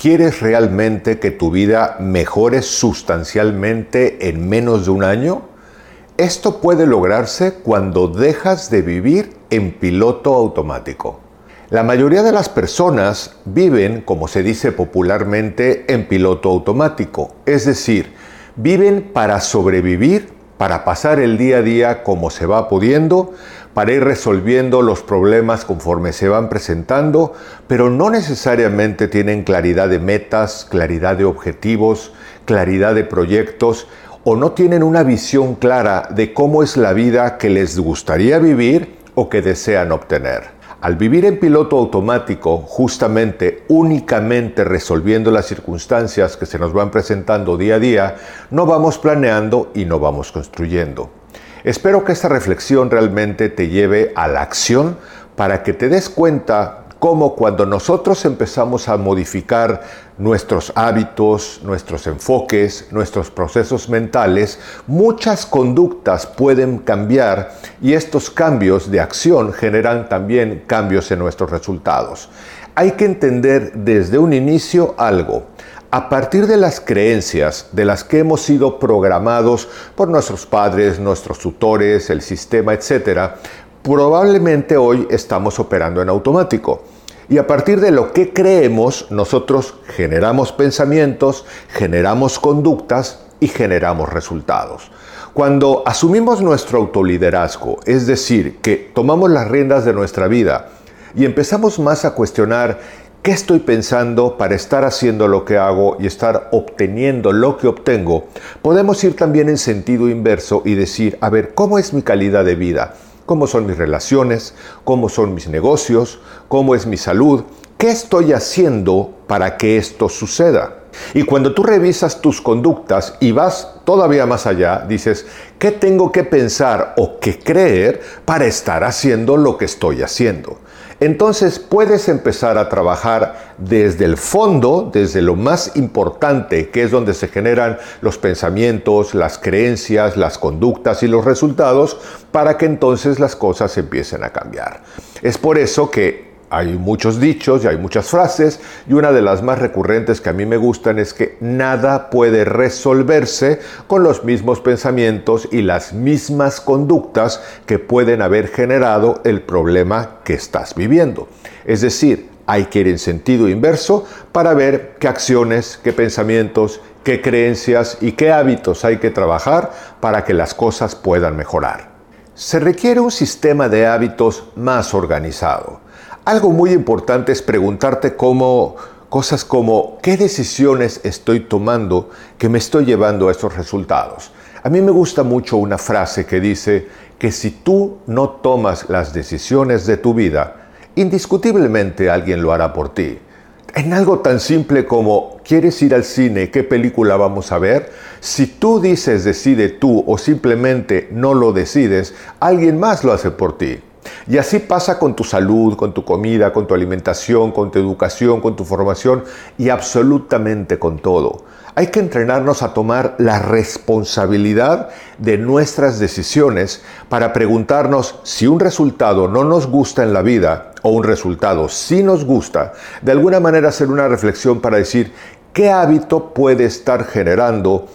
¿Quieres realmente que tu vida mejore sustancialmente en menos de un año? Esto puede lograrse cuando dejas de vivir en piloto automático. La mayoría de las personas viven, como se dice popularmente, en piloto automático, es decir, viven para sobrevivir, para pasar el día a día como se va pudiendo, para ir resolviendo los problemas conforme se van presentando, pero no necesariamente tienen claridad de metas, claridad de objetivos, claridad de proyectos o no tienen una visión clara de cómo es la vida que les gustaría vivir o que desean obtener. Al vivir en piloto automático, justamente únicamente resolviendo las circunstancias que se nos van presentando día a día, no vamos planeando y no vamos construyendo. Espero que esta reflexión realmente te lleve a la acción para que te des cuenta cómo cuando nosotros empezamos a modificar nuestros hábitos, nuestros enfoques, nuestros procesos mentales, muchas conductas pueden cambiar y estos cambios de acción generan también cambios en nuestros resultados. Hay que entender desde un inicio algo. A partir de las creencias de las que hemos sido programados por nuestros padres, nuestros tutores, el sistema, etc., probablemente hoy estamos operando en automático. Y a partir de lo que creemos, nosotros generamos pensamientos, generamos conductas y generamos resultados. Cuando asumimos nuestro autoliderazgo, es decir, que tomamos las riendas de nuestra vida y empezamos más a cuestionar qué estoy pensando para estar haciendo lo que hago y estar obteniendo lo que obtengo, podemos ir también en sentido inverso y decir, a ver, ¿cómo es mi calidad de vida? Cómo son mis relaciones, cómo son mis negocios, cómo es mi salud, qué estoy haciendo para que esto suceda. Y cuando tú revisas tus conductas y vas todavía más allá, dices, ¿qué tengo que pensar o qué creer para estar haciendo lo que estoy haciendo? entonces puedes empezar a trabajar desde el fondo, desde lo más importante, que es donde se generan los pensamientos, las creencias, las conductas y los resultados, para que entonces las cosas empiecen a cambiar. Es por eso que hay muchos dichos y hay muchas frases y una de las más recurrentes que a mí me gustan es que nada puede resolverse con los mismos pensamientos y las mismas conductas que pueden haber generado el problema que estás viviendo. Es decir, hay que ir en sentido inverso para ver qué acciones, qué pensamientos, qué creencias y qué hábitos hay que trabajar para que las cosas puedan mejorar. Se requiere un sistema de hábitos más organizado algo muy importante es preguntarte cómo, cosas como qué decisiones estoy tomando que me estoy llevando a estos resultados. A mí me gusta mucho una frase que dice que si tú no tomas las decisiones de tu vida, indiscutiblemente alguien lo hará por ti. En algo tan simple como ¿quieres ir al cine? ¿Qué película vamos a ver? Si tú dices decide tú o simplemente no lo decides, alguien más lo hace por ti. Y así pasa con tu salud, con tu comida, con tu alimentación, con tu educación, con tu formación y absolutamente con todo. Hay que entrenarnos a tomar la responsabilidad de nuestras decisiones para preguntarnos si un resultado no nos gusta en la vida o un resultado sí nos gusta, de alguna manera hacer una reflexión para decir qué hábito puede estar generando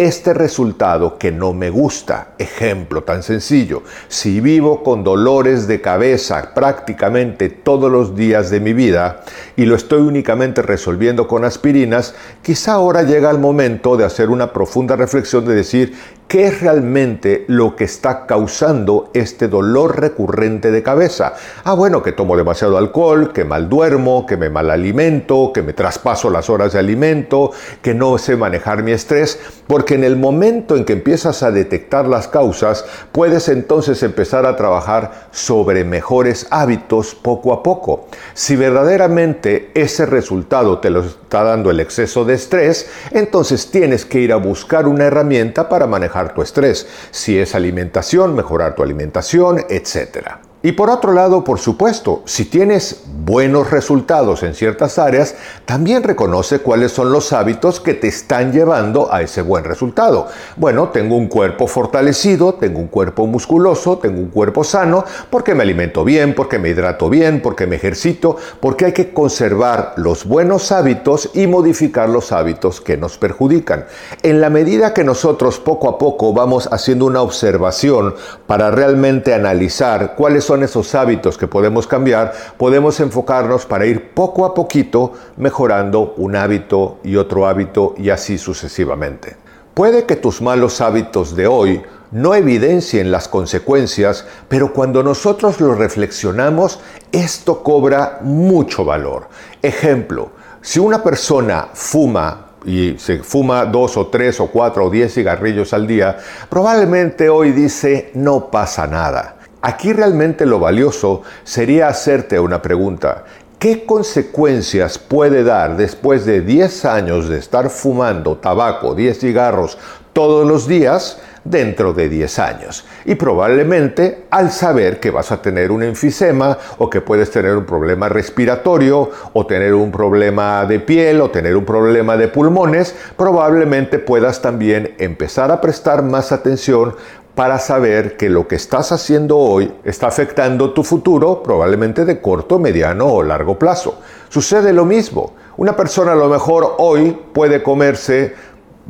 este resultado que no me gusta. Ejemplo tan sencillo, si vivo con dolores de cabeza prácticamente todos los días de mi vida y lo estoy únicamente resolviendo con aspirinas, quizá ahora llega el momento de hacer una profunda reflexión de decir qué es realmente lo que está causando este dolor recurrente de cabeza. Ah, bueno, que tomo demasiado alcohol, que mal duermo, que me mal alimento, que me traspaso las horas de alimento, que no sé manejar mi estrés, porque en el momento en que empiezas a detectar las causas, puedes entonces empezar a trabajar sobre mejores hábitos poco a poco. Si verdaderamente ese resultado te lo está dando el exceso de estrés, entonces tienes que ir a buscar una herramienta para manejar tu estrés. Si es alimentación, mejorar tu alimentación, etc. Y por otro lado, por supuesto, si tienes buenos resultados en ciertas áreas, también reconoce cuáles son los hábitos que te están llevando a ese buen resultado. Bueno, tengo un cuerpo fortalecido, tengo un cuerpo musculoso, tengo un cuerpo sano, porque me alimento bien, porque me hidrato bien, porque me ejercito, porque hay que conservar los buenos hábitos y modificar los hábitos que nos perjudican. En la medida que nosotros poco a poco vamos haciendo una observación para realmente analizar cuáles son esos hábitos que podemos cambiar, podemos enfocarnos para ir poco a poquito mejorando un hábito y otro hábito y así sucesivamente. Puede que tus malos hábitos de hoy no evidencien las consecuencias, pero cuando nosotros lo reflexionamos, esto cobra mucho valor. Ejemplo, si una persona fuma y se fuma dos o tres o cuatro o diez cigarrillos al día, probablemente hoy dice no pasa nada. Aquí realmente lo valioso sería hacerte una pregunta. ¿Qué consecuencias puede dar después de 10 años de estar fumando tabaco, 10 cigarros todos los días dentro de 10 años? Y probablemente al saber que vas a tener un enfisema o que puedes tener un problema respiratorio o tener un problema de piel o tener un problema de pulmones, probablemente puedas también empezar a prestar más atención para saber que lo que estás haciendo hoy está afectando tu futuro, probablemente de corto, mediano o largo plazo. Sucede lo mismo. Una persona a lo mejor hoy puede comerse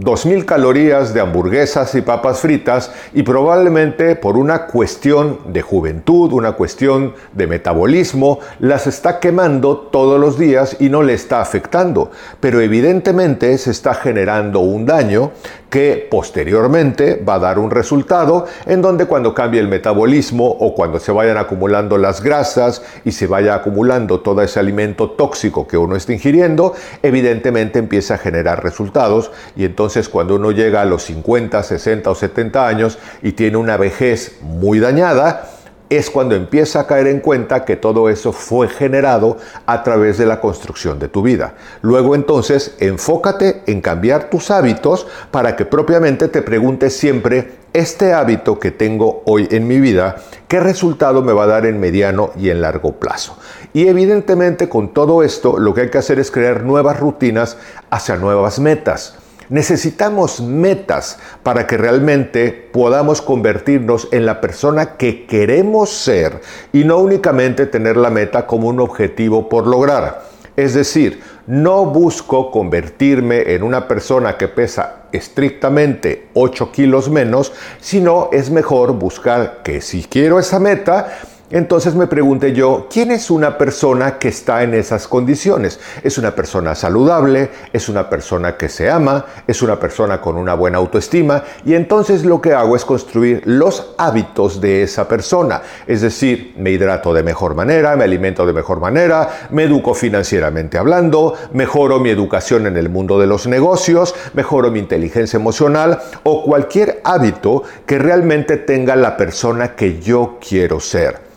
2.000 calorías de hamburguesas y papas fritas y probablemente por una cuestión de juventud, una cuestión de metabolismo, las está quemando todos los días y no le está afectando. Pero evidentemente se está generando un daño que posteriormente va a dar un resultado en donde cuando cambie el metabolismo o cuando se vayan acumulando las grasas y se vaya acumulando todo ese alimento tóxico que uno está ingiriendo, evidentemente empieza a generar resultados. Y entonces cuando uno llega a los 50, 60 o 70 años y tiene una vejez muy dañada, es cuando empieza a caer en cuenta que todo eso fue generado a través de la construcción de tu vida. Luego entonces enfócate en cambiar tus hábitos para que propiamente te preguntes siempre, este hábito que tengo hoy en mi vida, ¿qué resultado me va a dar en mediano y en largo plazo? Y evidentemente con todo esto lo que hay que hacer es crear nuevas rutinas hacia nuevas metas. Necesitamos metas para que realmente podamos convertirnos en la persona que queremos ser y no únicamente tener la meta como un objetivo por lograr. Es decir, no busco convertirme en una persona que pesa estrictamente 8 kilos menos, sino es mejor buscar que si quiero esa meta, entonces me pregunté yo, ¿quién es una persona que está en esas condiciones? ¿Es una persona saludable? ¿Es una persona que se ama? ¿Es una persona con una buena autoestima? Y entonces lo que hago es construir los hábitos de esa persona. Es decir, me hidrato de mejor manera, me alimento de mejor manera, me educo financieramente hablando, mejoro mi educación en el mundo de los negocios, mejoro mi inteligencia emocional o cualquier hábito que realmente tenga la persona que yo quiero ser.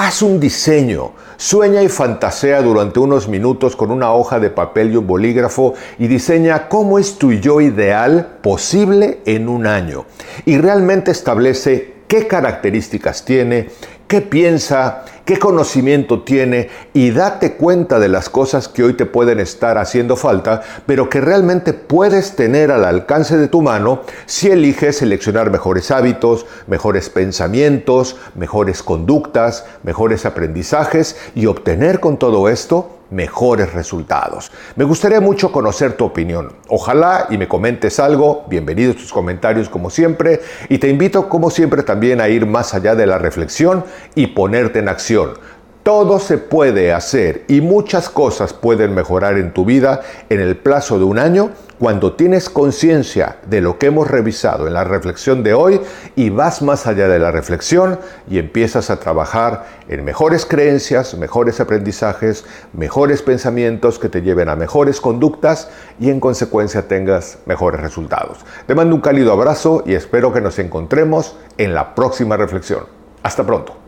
Haz un diseño, sueña y fantasea durante unos minutos con una hoja de papel y un bolígrafo y diseña cómo es tu yo ideal posible en un año. Y realmente establece qué características tiene, qué piensa, qué conocimiento tiene y date cuenta de las cosas que hoy te pueden estar haciendo falta, pero que realmente puedes tener al alcance de tu mano si eliges seleccionar mejores hábitos, mejores pensamientos, mejores conductas, mejores aprendizajes y obtener con todo esto mejores resultados. Me gustaría mucho conocer tu opinión. Ojalá y me comentes algo. Bienvenidos tus comentarios como siempre. Y te invito como siempre también a ir más allá de la reflexión y ponerte en acción. Todo se puede hacer y muchas cosas pueden mejorar en tu vida en el plazo de un año cuando tienes conciencia de lo que hemos revisado en la reflexión de hoy y vas más allá de la reflexión y empiezas a trabajar en mejores creencias, mejores aprendizajes, mejores pensamientos que te lleven a mejores conductas y en consecuencia tengas mejores resultados. Te mando un cálido abrazo y espero que nos encontremos en la próxima reflexión. Hasta pronto.